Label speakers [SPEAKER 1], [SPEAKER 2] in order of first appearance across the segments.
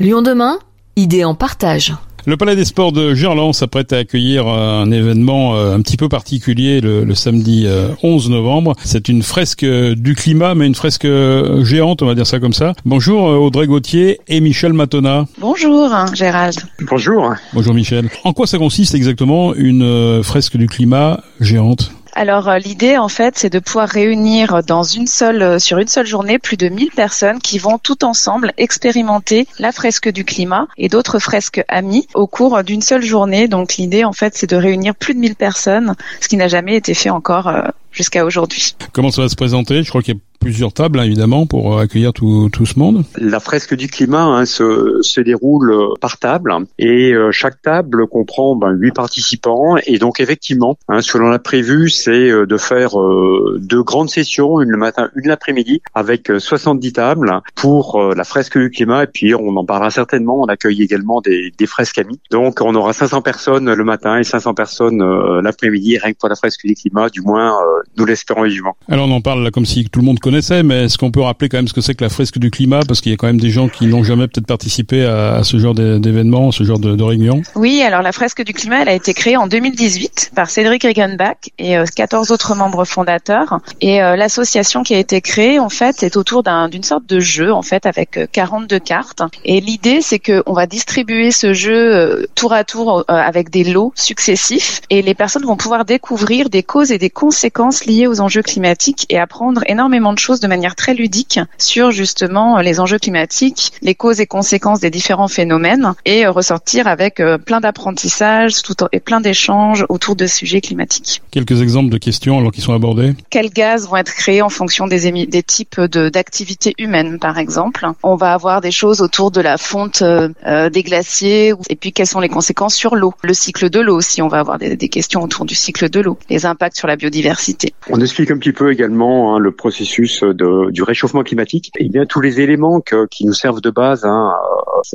[SPEAKER 1] Lyon demain, idée en partage.
[SPEAKER 2] Le Palais des Sports de Gerland s'apprête à accueillir un événement euh, un petit peu particulier le, samedi 11 euh, novembre. C'est une fresque du climat, mais une fresque géante, on va dire ça comme ça. Bonjour euh, Audrey Gauthier et Michel Matona.
[SPEAKER 3] Bonjour Gérald.
[SPEAKER 4] Bonjour.
[SPEAKER 2] Bonjour Michel. En quoi ça consiste exactement une fresque du climat géante?
[SPEAKER 3] Alors euh, l'idée en fait, c'est de pouvoir réunir dans une seule euh, sur une seule journée plus de 1000 personnes qui vont tout ensemble expérimenter la fresque du climat et d'autres fresques amies au cours d'une seule journée. Donc l'idée en fait, c'est de réunir plus de 1000 personnes, ce qui n'a jamais été fait encore euh, jusqu'à aujourd'hui.
[SPEAKER 2] Comment ça va se présenter? Je crois qu'il y a plusieurs tables hein, évidemment pour euh, accueillir tout, tout ce monde.
[SPEAKER 4] La fresque du climat hein, se, se, déroule euh, par table et euh, chaque table comprend ben, huit participants et donc effectivement, hein, ce que l'on a prévu, c'est de faire deux grandes sessions, une le matin, une l'après-midi, avec 70 tables pour la fresque du climat et puis on en parlera certainement. On accueille également des, des fresques amies. Donc on aura 500 personnes le matin et 500 personnes l'après-midi, rien que pour la fresque du climat, du moins nous l'espérons vivement.
[SPEAKER 2] Alors on en parle là comme si tout le monde connaît mais est-ce qu'on peut rappeler quand même ce que c'est que la fresque du climat? Parce qu'il y a quand même des gens qui n'ont jamais peut-être participé à, ce genre d'événement, ce genre de, de, réunion.
[SPEAKER 3] Oui, alors la fresque du climat, elle a été créée en 2018 par Cédric Regenbach et 14 euh, autres membres fondateurs. Et euh, l'association qui a été créée, en fait, est autour d'une sorte de jeu, en fait, avec 42 euh, cartes. Et l'idée, c'est qu'on va distribuer ce jeu tour à tour avec des lots successifs. Et les personnes vont pouvoir découvrir des causes et des conséquences liées aux enjeux climatiques et apprendre énormément de choses de manière très ludique sur justement les enjeux climatiques, les causes et conséquences des différents phénomènes et euh, ressortir avec euh, plein d'apprentissages et plein d'échanges autour de sujets climatiques.
[SPEAKER 2] Quelques exemples de questions alors qui sont abordées?
[SPEAKER 3] Quels gaz vont être créés en fonction des, des types d'activités humaines par exemple? On va avoir des choses autour de la fonte euh, des glaciers et puis quelles sont les conséquences sur l'eau, le cycle de l'eau aussi, on va avoir des, questions autour du cycle de l'eau, les impacts sur la biodiversité.
[SPEAKER 4] On explique un petit peu également hein, le processus de, du réchauffement climatique, et eh bien tous les éléments qui nous servent de base hein,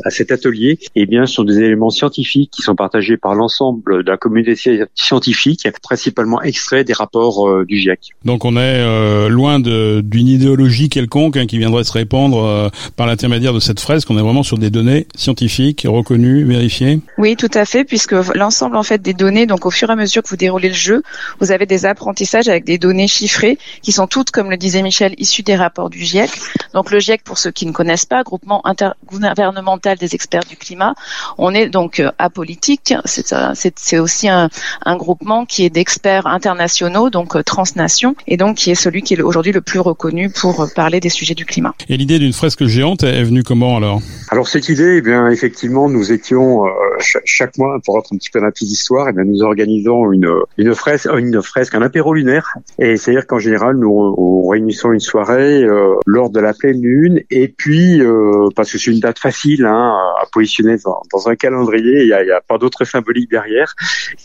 [SPEAKER 4] à cet atelier, et eh bien sont des éléments scientifiques qui sont partagés par l'ensemble de la communauté scientifique, principalement extraits des rapports euh, du GIEC.
[SPEAKER 2] Donc on est euh, loin d'une idéologie quelconque hein, qui viendrait se répandre euh, par l'intermédiaire de cette fresque. On est vraiment sur des données scientifiques reconnues, vérifiées.
[SPEAKER 3] Oui, tout à fait, puisque l'ensemble en fait des données, donc au fur et à mesure que vous déroulez le jeu, vous avez des apprentissages avec des données chiffrées qui sont toutes, comme le disait Michel issus des rapports du GIEC. Donc le GIEC, pour ceux qui ne connaissent pas, groupement intergouvernemental des experts du climat, on est donc euh, apolitique. C'est aussi un, groupement qui est d'experts internationaux, donc euh, transnations, et donc qui est celui qui est aujourd'hui le plus reconnu pour euh, parler des sujets du climat.
[SPEAKER 2] Et l'idée d'une fresque géante est venue comment alors?
[SPEAKER 4] Alors cette idée, eh bien effectivement, nous étions chaque, mois, pour être un petit peu dans la petite histoire, eh bien, nous organisons une, une fresque, une fresque, un apéro lunaire. Et c'est-à-dire qu'en général, nous réunissons une soirée euh, lors de la pleine lune et puis euh, parce que c'est une date facile hein, à positionner dans, un calendrier, il n'y a, a, pas d'autre symbolique derrière.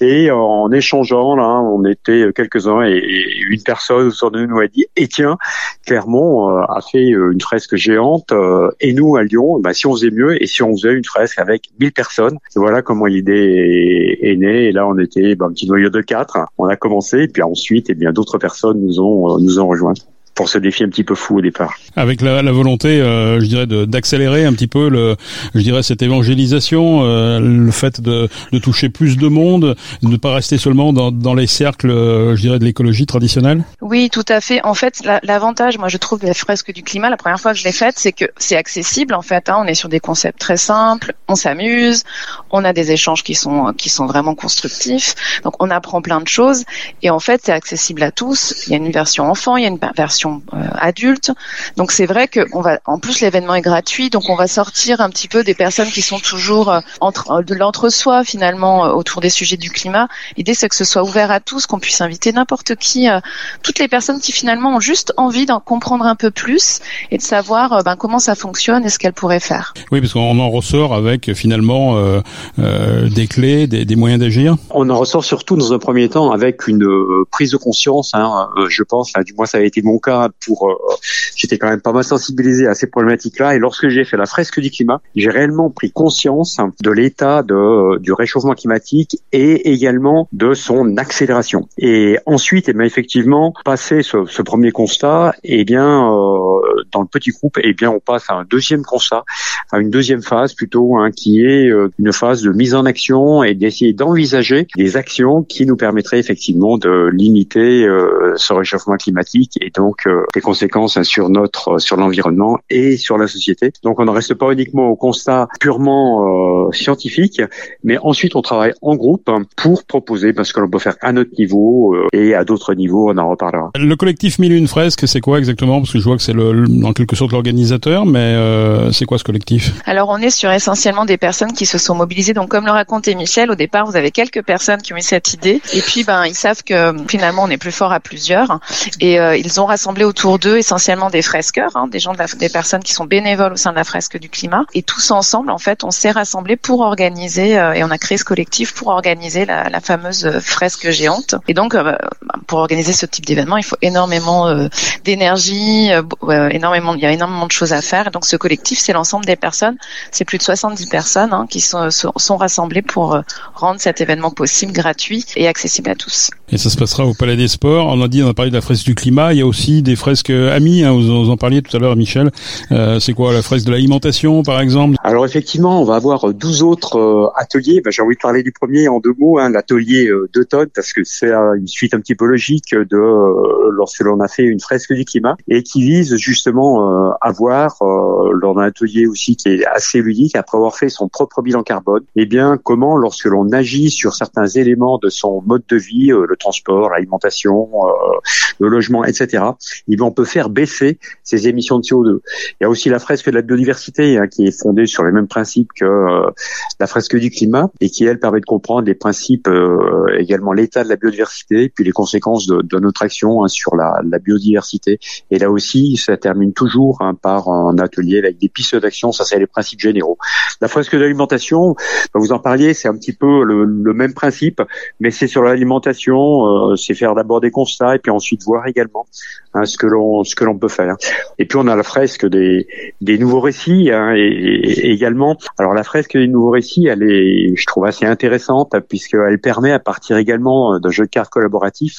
[SPEAKER 4] Et en échangeant là, on était quelques-uns et, une personne autour de nous a dit "Et eh tiens, Clermont euh, a fait une fresque géante et nous à Lyon, bah, si on faisait mieux et si on faisait une fresque avec 1000 personnes." Voilà comment l'idée est, née. Et là, on était bah, un petit noyau de quatre. On a commencé, et puis ensuite, et eh bien d'autres personnes nous ont nous ont rejoints pour ce défi un petit peu fou au départ.
[SPEAKER 2] Avec la, la volonté, euh, je dirais, d'accélérer un petit peu le, je dirais cette évangélisation, euh, le fait de, de, toucher plus de monde, de ne pas rester seulement dans, dans les cercles, euh, je dirais, de l'écologie traditionnelle.
[SPEAKER 3] Oui, tout à fait. En fait, l'avantage, moi, je trouve de la fresque du climat, la première fois que je l'ai faite, c'est que c'est accessible. En fait, hein, on est sur des concepts très simples, on s'amuse, on a des échanges qui sont qui sont vraiment constructifs. Donc, on apprend plein de choses et en fait, c'est accessible à tous. Il y a une version enfant, il y a une version euh, adulte. Donc c'est vrai que on va, en plus l'événement est gratuit, donc on va sortir un petit peu des personnes qui sont toujours euh, entre euh, de l'entre-soi finalement autour des sujets du climat. L'idée c'est que ce soit ouvert à tous, qu'on puisse inviter n'importe qui, toutes les personnes qui finalement ont juste envie d'en comprendre un peu plus et de savoir ben, comment ça fonctionne et ce qu'elles pourraient faire.
[SPEAKER 2] Oui, parce qu'on en ressort avec finalement euh, des clés, des, des moyens d'agir.
[SPEAKER 4] On en ressort surtout dans un premier temps avec une prise de conscience. Hein, je pense, du moins ça a été mon cas pour, euh, j'étais quand même pas mal sensibilisé à ces problématiques-là. Et lorsque j'ai fait la fresque du climat, j'ai réellement pris conscience de l'état de du réchauffement climatique et également de son accélération. Et ensuite, eh bien effectivement, passé ce, ce premier constat, eh bien euh, dans le petit groupe, eh bien on passe à un deuxième constat, à une deuxième phase plutôt, hein, qui est euh, une phase de mise en action et d'essayer d'envisager des actions qui nous permettraient effectivement de limiter euh, ce réchauffement climatique et donc euh, des conséquences hein, sur notre, sur l'environnement et sur la société. Donc on ne reste pas uniquement au constat purement scientifique, mais ensuite on travaille en groupe pour proposer, parce que l'on peut faire à notre niveau et à d'autres niveaux, on en reparlera.
[SPEAKER 2] Le collectif Mille une fresques, c'est quoi exactement? Parce que je vois que c'est le, en quelque sorte l'organisateur, mais c'est quoi ce collectif?
[SPEAKER 3] Alors on est sur essentiellement des personnes qui se sont mobilisées. Donc comme le racontait Michel, au départ vous avez quelques personnes qui ont eu cette idée, et puis ben ils savent que finalement on est plus fort à plusieurs, et euh, ils ont rassemblé autour d'eux essentiellement des fresqueurs, hein, des gens, des personnes qui sont bénévoles au sein de la fresque du climat, et tous ensemble en fait on s'est rassemblés pour organiser euh, et on a créé ce collectif pour organiser la, la fameuse fresque géante. Et donc euh, pour organiser ce type d'événement, il faut énormément d'énergie, énormément, il y a énormément de choses à faire. Et donc ce collectif, c'est l'ensemble des personnes, c'est plus de 70 personnes hein, qui sont, sont rassemblées pour rendre cet événement possible, gratuit et accessible à tous.
[SPEAKER 2] Et ça se passera au Palais des Sports. On a dit, on a parlé de la fresque du climat. Il y a aussi des fresques amis. Hein, vous, en parliez tout à l'heure, Michel. Euh, c'est quoi la fresque de l'alimentation, par exemple?
[SPEAKER 4] Alors effectivement, on va avoir 12 autres euh, ateliers. Ben, J'ai envie de parler du premier en deux mots, hein, l'atelier euh, d'automne, parce que c'est euh, une suite un petit peu logique de euh, lorsque l'on a fait une fresque du climat et qui vise justement à voir lors d'un atelier aussi qui est assez ludique, après avoir fait son propre bilan carbone, eh bien comment lorsque l'on agit sur certains éléments de son mode de vie, le transport, l'alimentation, euh, le logement, etc. Et bien, on peut faire baisser ces émissions de CO2. Il y a aussi la fresque de la biodiversité hein, qui est fondée sur les mêmes principes que euh, la fresque du climat et qui elle permet de comprendre les principes euh, également l'état de la biodiversité puis les conséquences de, de notre action hein, sur la, la, biodiversité. Et là aussi, ça termine toujours hein, par un atelier avec des pistes d'action. Ça, c'est les principes généraux. La fresque de l'alimentation, vous en parliez, c'est un petit peu le, le même principe, mais c'est sur l'alimentation, euh, c'est faire d'abord des constats et puis ensuite voir également hein, ce que l'on ce que l'on peut faire. Et puis on a la fresque des des nouveaux récits hein, et, et, également. Alors la fresque des nouveaux récits, elle est, je trouve assez intéressante puisqu'elle permet à partir également d'un jeu de cartes collaboratif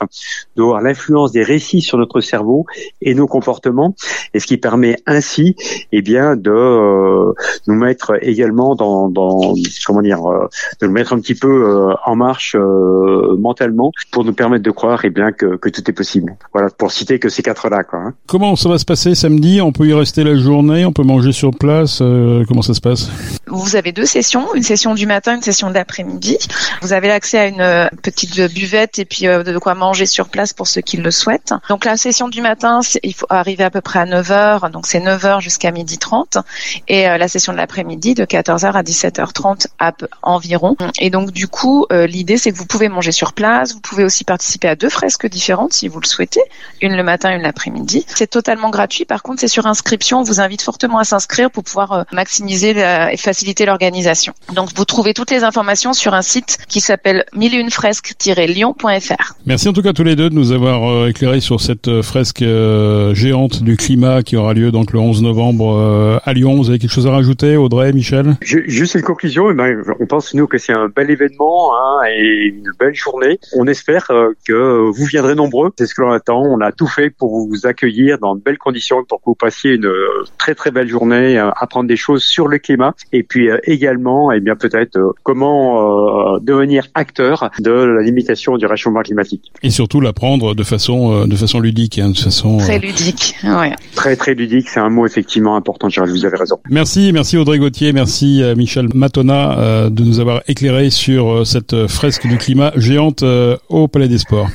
[SPEAKER 4] de voir l'influence des récits sur notre cerveau et nos comportements, et ce qui permet ainsi, eh bien, de euh, nous mettre également dans, dans comment dire, euh, de nous mettre un petit peu euh, en marche mentalement pour nous permettre de croire eh bien que, que, tout est possible. Voilà, pour citer que ces quatre-là. Quoi, hein.
[SPEAKER 2] Comment ça va se passer samedi? On peut y rester la journée On peut manger sur place euh, Comment ça se passe?
[SPEAKER 3] Vous avez deux sessions, une session du matin, une session de l'après-midi. Vous avez accès à une euh, petite buvette et puis euh, de quoi manger sur place pour ceux qui le souhaitent. Donc la session du matin, il faut arriver à peu près à 9h, donc c'est 9h jusqu'à midi 30 et la session de l'après-midi de 14h à 17h30 à peu, environ. Et donc du coup, l'idée c'est que vous pouvez manger sur place, vous pouvez aussi participer à deux fresques différentes si vous le souhaitez, une le matin, une l'après-midi. C'est totalement gratuit. Par contre, c'est sur inscription. On vous invite fortement à s'inscrire pour pouvoir euh, maximiser et faciliter l'organisation. Donc, vous trouvez toutes les informations sur un site qui s'appelle milleunefresques-lyon.fr.
[SPEAKER 2] Merci en tout cas tous les deux de nous avoir euh, éclairé sur cette euh, fresque géante du climat qui aura lieu donc le 11 novembre à Lyon. Vous avez quelque chose à rajouter, Audrey, Michel?
[SPEAKER 4] Juste une conclusion. Eh ben, on pense nous que c'est un bel événement hein, et une belle journée. On espère que vous viendrez nombreux. C'est ce que l'on attend. On a tout fait pour vous accueillir dans de belles conditions pour que vous passiez une euh, très très belle journée, euh, apprendre des choses sur le climat et puis euh, également, et eh bien peut-être comment devenir acteur de la limitation du réchauffement climatique.
[SPEAKER 2] Et surtout l'apprendre de façon de façon ludique, hein, de façon
[SPEAKER 3] très ludique. Ouais.
[SPEAKER 4] Très très ludique, c'est un mot effectivement important. Gérald, vous avez raison.
[SPEAKER 2] Merci, merci Audrey Gauthier, merci Michel Matona de nous avoir éclairé sur cette fresque du climat géante au Palais des Sports.